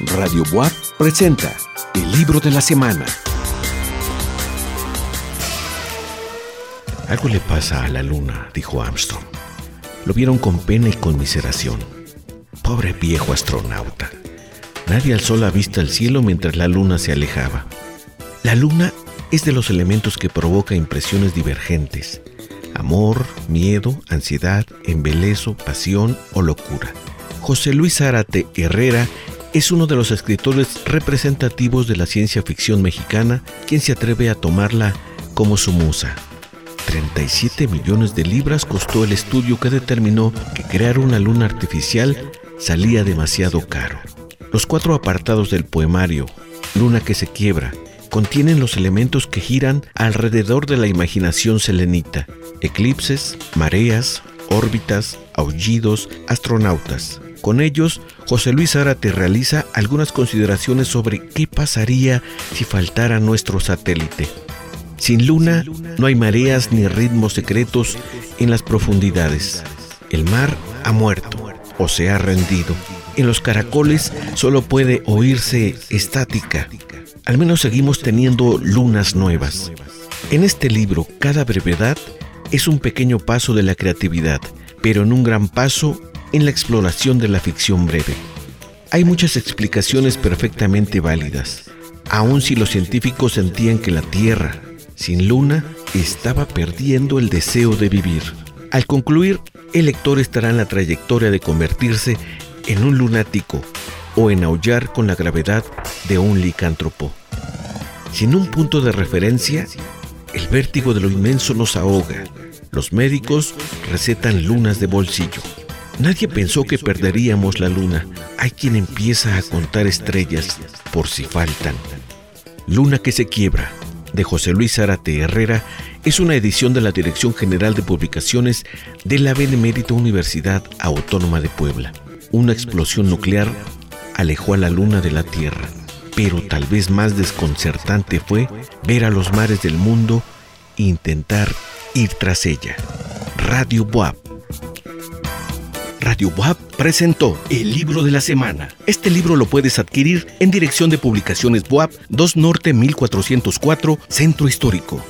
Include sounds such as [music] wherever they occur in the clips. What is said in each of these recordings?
Radio Boab presenta el libro de la semana. Algo le pasa a la luna, dijo Armstrong. Lo vieron con pena y conmiseración. Pobre viejo astronauta. Nadie alzó la vista al cielo mientras la luna se alejaba. La luna es de los elementos que provoca impresiones divergentes. Amor, miedo, ansiedad, embelezo, pasión o locura. José Luis Zárate Herrera es uno de los escritores representativos de la ciencia ficción mexicana quien se atreve a tomarla como su musa. 37 millones de libras costó el estudio que determinó que crear una luna artificial salía demasiado caro. Los cuatro apartados del poemario, Luna que se quiebra, contienen los elementos que giran alrededor de la imaginación selenita, eclipses, mareas, órbitas, aullidos, astronautas. Con ellos, José Luis Zárate realiza algunas consideraciones sobre qué pasaría si faltara nuestro satélite. Sin luna no hay mareas ni ritmos secretos en las profundidades. El mar ha muerto o se ha rendido. En los caracoles solo puede oírse estática. Al menos seguimos teniendo lunas nuevas. En este libro, cada brevedad es un pequeño paso de la creatividad, pero en un gran paso en la exploración de la ficción breve. Hay muchas explicaciones perfectamente válidas, aun si los científicos sentían que la Tierra, sin luna, estaba perdiendo el deseo de vivir. Al concluir, el lector estará en la trayectoria de convertirse en un lunático o en aullar con la gravedad de un licántropo. Sin un punto de referencia, el vértigo de lo inmenso nos ahoga. Los médicos recetan lunas de bolsillo. Nadie pensó que perderíamos la luna. Hay quien empieza a contar estrellas por si faltan. Luna que se quiebra, de José Luis Zárate Herrera, es una edición de la Dirección General de Publicaciones de la Benemérita Universidad Autónoma de Puebla. Una explosión nuclear alejó a la luna de la Tierra, pero tal vez más desconcertante fue ver a los mares del mundo e intentar ir tras ella. Radio Boab Radio WAP presentó el libro de la semana. Este libro lo puedes adquirir en Dirección de Publicaciones WAP 2 Norte 1404, Centro Histórico.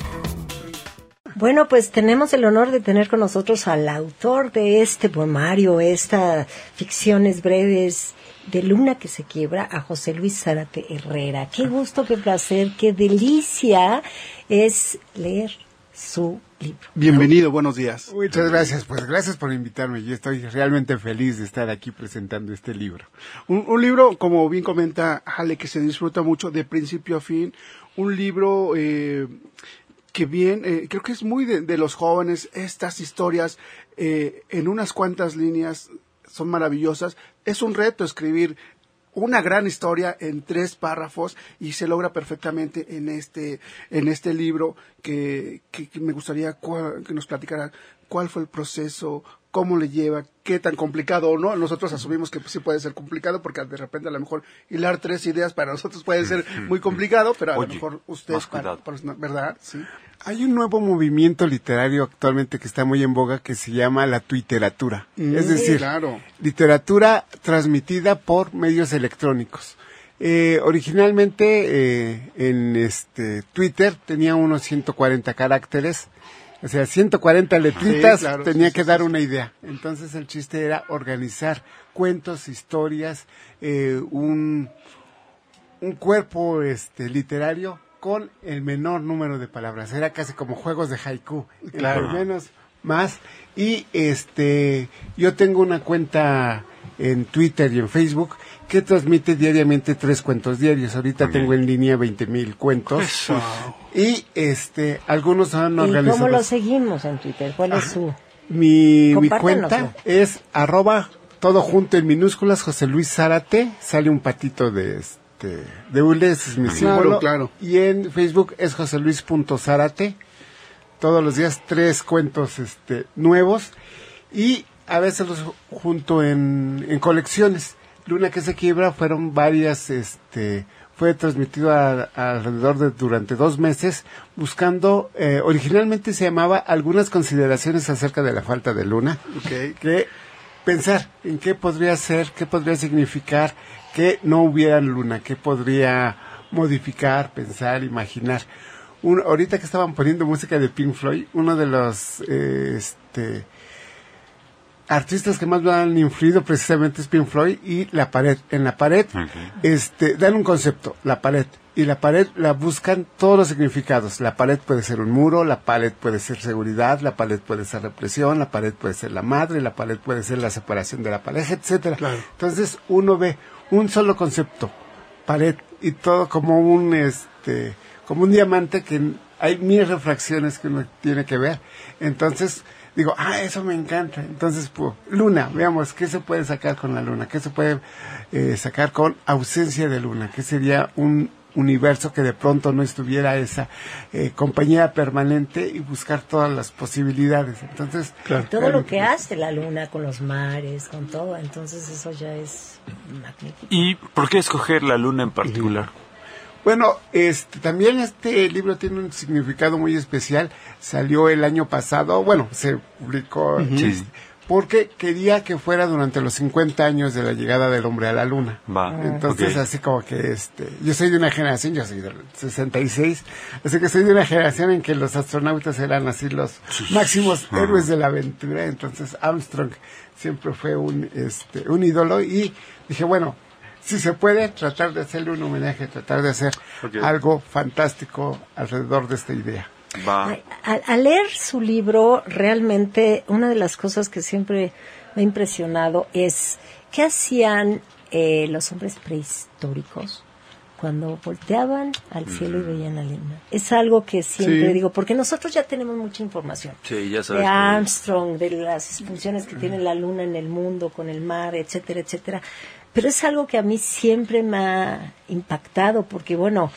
Bueno, pues tenemos el honor de tener con nosotros al autor de este poemario, estas ficciones breves de Luna que se quiebra, a José Luis Zárate Herrera. Qué gusto, qué placer, qué delicia es leer su libro. Bienvenido, buenos días. Muchas gracias, pues gracias por invitarme. Yo estoy realmente feliz de estar aquí presentando este libro. Un, libro, como bien comenta Ale, que se disfruta mucho de principio a fin. Un libro eh, que bien, eh, creo que es muy de, los jóvenes, estas historias eh, en unas cuantas líneas son maravillosas. Es un reto escribir una gran historia en tres párrafos y se logra perfectamente en este en este libro que, que, me gustaría que nos platicara cuál fue el proceso, cómo le lleva, qué tan complicado o no. Nosotros asumimos que sí puede ser complicado porque de repente a lo mejor hilar tres ideas para nosotros puede ser [laughs] muy complicado, pero a lo mejor ustedes, para, ¿verdad? Sí. Hay un nuevo movimiento literario actualmente que está muy en boga que se llama la tuiteratura. es mm, decir, literatura transmitida por medios electrónicos. Eh, originalmente eh, en este Twitter tenía unos 140 caracteres o sea, 140 letritas tenía que dar una idea. Entonces el chiste era organizar cuentos, historias, eh, un, un cuerpo este, literario con el menor número de palabras. Era casi como juegos de haiku. Claro. menos, más. Y este, yo tengo una cuenta en Twitter y en Facebook que transmite diariamente tres cuentos diarios. Ahorita tengo en línea 20 mil cuentos. Y este, algunos han organizado. ¿Y cómo lo seguimos en Twitter? ¿Cuál es su? Mi, mi cuenta es arroba todo junto en minúsculas José Luis Zárate. Sale un patito de este, de Ules, es mi símbolo. Claro. Y en Facebook es José Luis Zárate. Todos los días tres cuentos este, nuevos. Y a veces los junto en, en colecciones. Luna que se quiebra fueron varias, este, fue transmitido alrededor de durante dos meses, buscando, eh, originalmente se llamaba algunas consideraciones acerca de la falta de luna, que pensar en qué podría ser, qué podría significar, que no hubiera luna, que podría modificar, pensar, imaginar. ahorita que estaban poniendo música de Pink Floyd, uno de los eh, este, artistas que más me han influido precisamente es Pink Floyd y La Pared. En La Pared este, dan un concepto, La Pared. Y la pared la buscan todos los significados. La pared puede ser un muro, la pared puede ser seguridad, la pared puede ser represión, la pared puede ser la madre, la pared puede ser la separación de la pareja, etcétera. Entonces uno ve un solo concepto, pared, y todo como un este, como un diamante que hay mil refracciones que uno tiene que ver. Entonces, digo, ah, eso me encanta. Entonces, pues, luna, veamos, ¿qué se puede sacar con la luna? ¿Qué se puede eh, sacar con ausencia de luna? ¿Qué sería un universo que de pronto no estuviera esa eh, compañía permanente y buscar todas las posibilidades. Entonces, todo lo que hace la luna con los mares, con todo, entonces eso ya es magnífico. ¿Y por qué escoger la luna en particular? Bueno, este, también este libro tiene un significado muy especial. Salió el año pasado, bueno, se publicó porque quería que fuera durante los 50 años de la llegada del hombre a la luna. Va, Entonces, así como que este, yo soy de una generación, yo soy del 66, así que soy de una generación en que los astronautas eran así los máximos héroes de la aventura. Entonces, Armstrong siempre fue un, este, un ídolo y dije, bueno, si se puede, tratar de hacerle un homenaje, tratar de hacer algo fantástico alrededor de esta idea. Al, leer su libro, realmente una de las cosas que siempre me ha impresionado es qué hacían eh, los hombres prehistóricos cuando volteaban al cielo y veían la luna. Es algo que siempre digo, porque nosotros ya tenemos mucha información. de Armstrong, de las funciones que tiene la luna en el mundo, con el mar, etcétera, etcétera. Pero es algo que a mí siempre me ha impactado porque, bueno,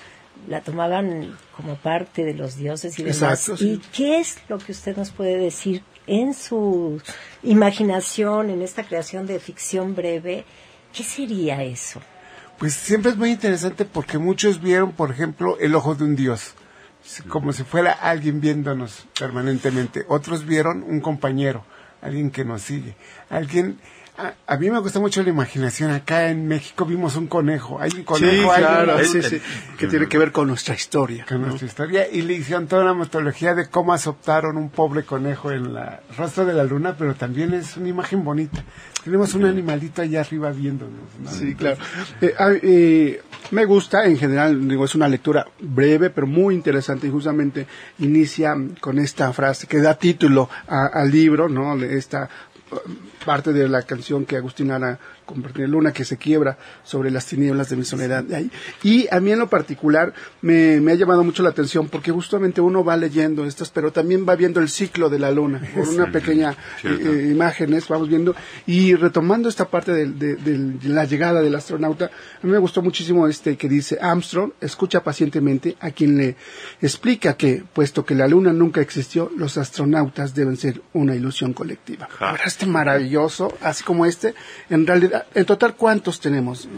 la tomaban como parte de los dioses y demás. ¿Y qué es lo que usted nos puede decir en su imaginación, en esta creación de ficción breve? ¿Qué sería eso? Pues siempre es muy interesante porque muchos vieron, por ejemplo, el ojo de un dios, como si fuera alguien viéndonos permanentemente. Otros vieron un compañero, alguien que nos sigue, alguien a, mí me gusta mucho la imaginación. Acá en México vimos un conejo. Hay un conejo. Sí, claro, sí, sí, que tiene que ver con nuestra historia. Con nuestra historia. Y le hicieron toda una metodología de cómo adoptaron un pobre conejo en la rostro de la luna, pero también es una imagen bonita. Tenemos un animalito allá arriba viéndonos. Sí, claro. Eh, eh, me gusta, en general, digo, es una lectura breve, pero muy interesante y justamente inicia con esta frase que da título al libro, ¿no? Esta parte de la canción que Agustín Ara compartió Luna, que se quiebra sobre las tinieblas de mi soledad. Y a mí en lo particular me, ha llamado mucho la atención porque justamente uno va leyendo estas, pero también va viendo el ciclo de la luna, por una pequeña eh, eh, imágenes, vamos viendo, y retomando esta parte de, la llegada del astronauta, a mí me gustó muchísimo este que dice Armstrong, escucha pacientemente a quien le explica que, puesto que la luna nunca existió, los astronautas deben ser una ilusión colectiva. Ahora este maravilloso, así como este, en realidad en total, ¿cuántos tenemos?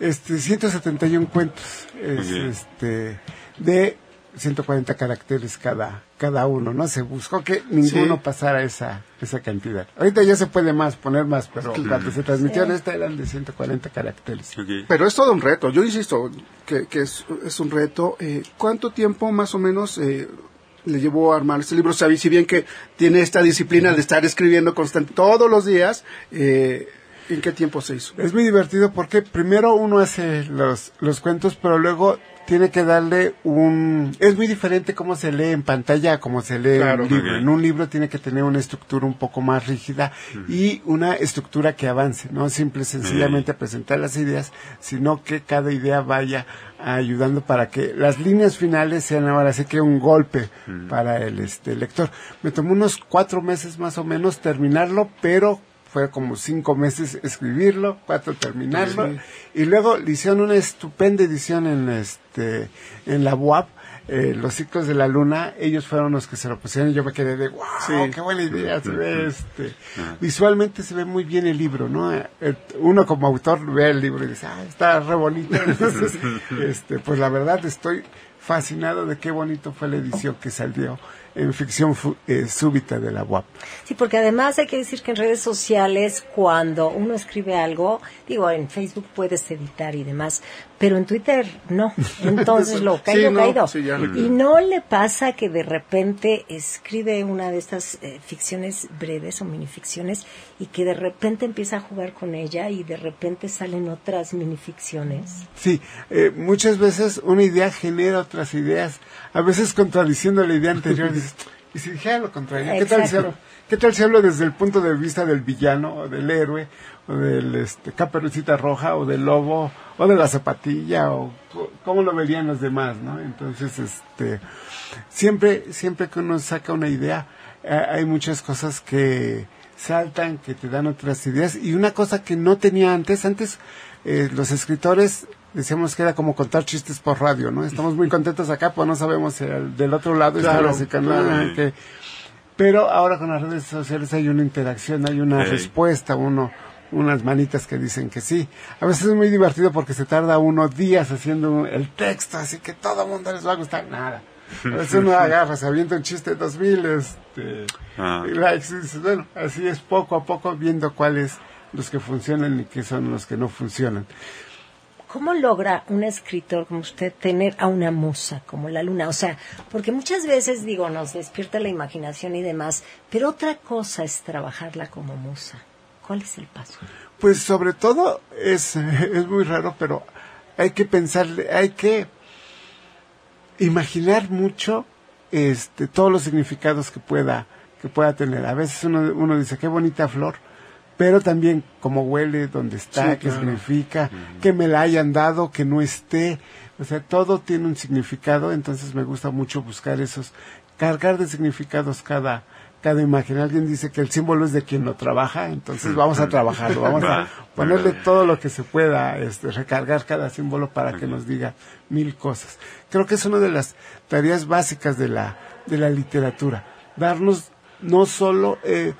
Este, 171 cuentos, este, de 140 caracteres cada, cada uno, ¿no? Se buscó que ninguno pasara esa, esa cantidad. Ahorita ya se puede más, poner más, pero cuando se transmitieron esta eran de 140 caracteres. Pero es todo un reto, yo insisto que, que es, es, un reto. Eh, ¿Cuánto tiempo más o menos eh, le llevó a armar este libro? Sabéis, si bien que tiene esta disciplina de estar escribiendo constante todos los días, eh, ¿En qué tiempo se hizo? Es muy divertido porque primero uno hace los, los cuentos, pero luego tiene que darle un... Es muy diferente cómo se lee en pantalla a cómo se lee en un libro. En un libro tiene que tener una estructura un poco más rígida y una estructura que avance, no simple sencillamente presentar las ideas, sino que cada idea vaya ayudando para que las líneas finales sean ahora sí que un golpe para el este lector. Me tomó unos cuatro meses más o menos terminarlo, pero fue como cinco meses escribirlo, cuatro terminarlo, y luego le hicieron una estupenda edición en este, en la UAP, eh, los ciclos de la luna, ellos fueron los que se lo pusieron y yo me quedé de wow, qué buena idea, se ve este, visualmente se ve muy bien el libro, ¿no? Eh, uno como autor ve el libro y dice, ah, está re bonito, [laughs] entonces, este, pues la verdad estoy fascinado de qué bonito fue la edición que salió en ficción eh, súbita de la UAP. Sí, porque además hay que decir que en redes sociales, cuando uno escribe algo, digo, en Facebook puedes editar y demás, pero en Twitter no. [laughs] Entonces lo caído, caído. y no le pasa que de repente escribe una de estas eh, ficciones breves o minificciones y que de repente empieza a jugar con ella y de repente salen otras minificciones. Sí, eh, muchas veces una idea genera otras ideas, a veces contradiciendo la idea anterior. [laughs] y si dijera lo contrario, ¿qué tal, si hablo, ¿qué tal hablo desde el punto de vista del villano o del héroe o del este, caperucita roja o del lobo o de la zapatilla o cómo lo verían los demás, ¿no? Entonces, este, siempre, siempre que uno saca una idea, eh, hay muchas cosas que saltan, que te dan otras ideas y una cosa que no tenía antes, antes eh, los escritores decíamos que era como contar chistes por radio, ¿no? Estamos muy contentos acá, pues no sabemos si del otro lado claro, está la que... Pero ahora con las redes sociales hay una interacción, hay una respuesta, uno unas manitas que dicen que sí. A veces es muy divertido porque se tarda uno días haciendo el texto, así que todo el mundo les va a gustar nada. A veces uno [laughs] agarra, se avienta un chiste de dos mil este, ah. likes y bueno, así es poco a poco viendo cuáles los que funcionan y qué son los que no funcionan. ¿Cómo logra un escritor como usted tener a una musa como la luna? O sea, porque muchas veces digo, nos despierta la imaginación y demás, pero otra cosa es trabajarla como musa. ¿Cuál es el paso? Pues sobre todo es, [laughs] es muy raro, pero hay que pensar, hay que imaginar mucho este, todos los significados que pueda, que pueda tener. A veces uno, uno dice, qué bonita flor, pero también cómo huele, dónde está, qué significa, que me la hayan dado, que no esté. O sea, todo tiene un significado, entonces me gusta mucho buscar esos, cargar de significados cada, cada imagen. Alguien dice que el símbolo es de quien lo trabaja, entonces vamos a trabajarlo, vamos a [laughs] ponerle todo lo que se pueda, este, recargar cada símbolo para que nos diga mil cosas. Creo que es una de las tareas básicas de la, de la literatura, darnos no solo eh,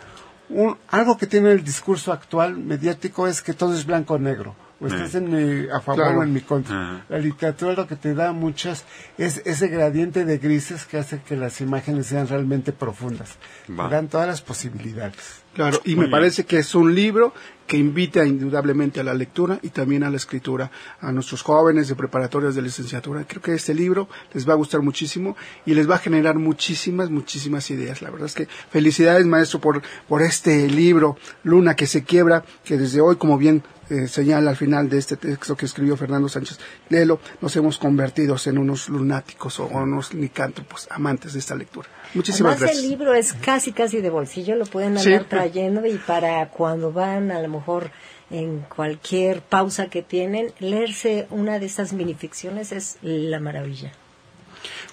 un, algo que tiene el discurso actual mediático es que todo es blanco o negro o estás en mi, a favor o en mi contra. La literatura lo que te da muchas es ese gradiente de grises que hace que las imágenes sean realmente profundas. Te dan todas las posibilidades. Claro, y me parece que es un libro que invita indudablemente a la lectura y también a la escritura a nuestros jóvenes de preparatorias de licenciatura. Creo que este libro les va a gustar muchísimo y les va a generar muchísimas, muchísimas ideas. La verdad es que felicidades, maestro, por, por este libro, Luna que se quiebra, que desde hoy, como bien eh, señala al final de este texto que escribió Fernando Sánchez Lelo, nos hemos convertido en unos lunáticos o unos licántropos amantes de esta lectura. Muchísimas Además, gracias. el libro es casi, casi de bolsillo, lo pueden andar trayendo y para cuando van a lo mejor en cualquier pausa que tienen, leerse una de estas minificciones es la maravilla.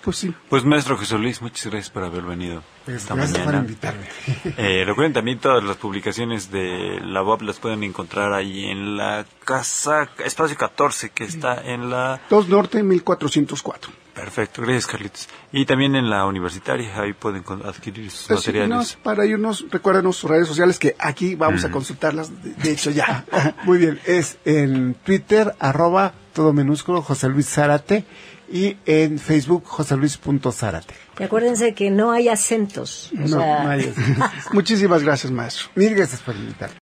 Pues sí. Pues maestro Jesús Luis, muchas gracias por haber venido esta gracias por invitarme. [laughs] Eh, recuerden también todas las publicaciones de la web las pueden encontrar ahí en la casa espacio 14 que está en la 2 Norte 1404. Perfecto, gracias Carlitos. Y también en la universitaria, ahí pueden adquirir sus materiales. para irnos, recuérdenos sus redes sociales que aquí vamos a consultarlas, de, hecho ya. [laughs] Muy bien, es en Twitter, arroba todo minúsculo, José Luis Zárate y en Facebook joseluis.zárate. Y acuérdense que no hay acentos. no, hay acentos. [laughs] Muchísimas gracias, maestro. Mil gracias por invitarme.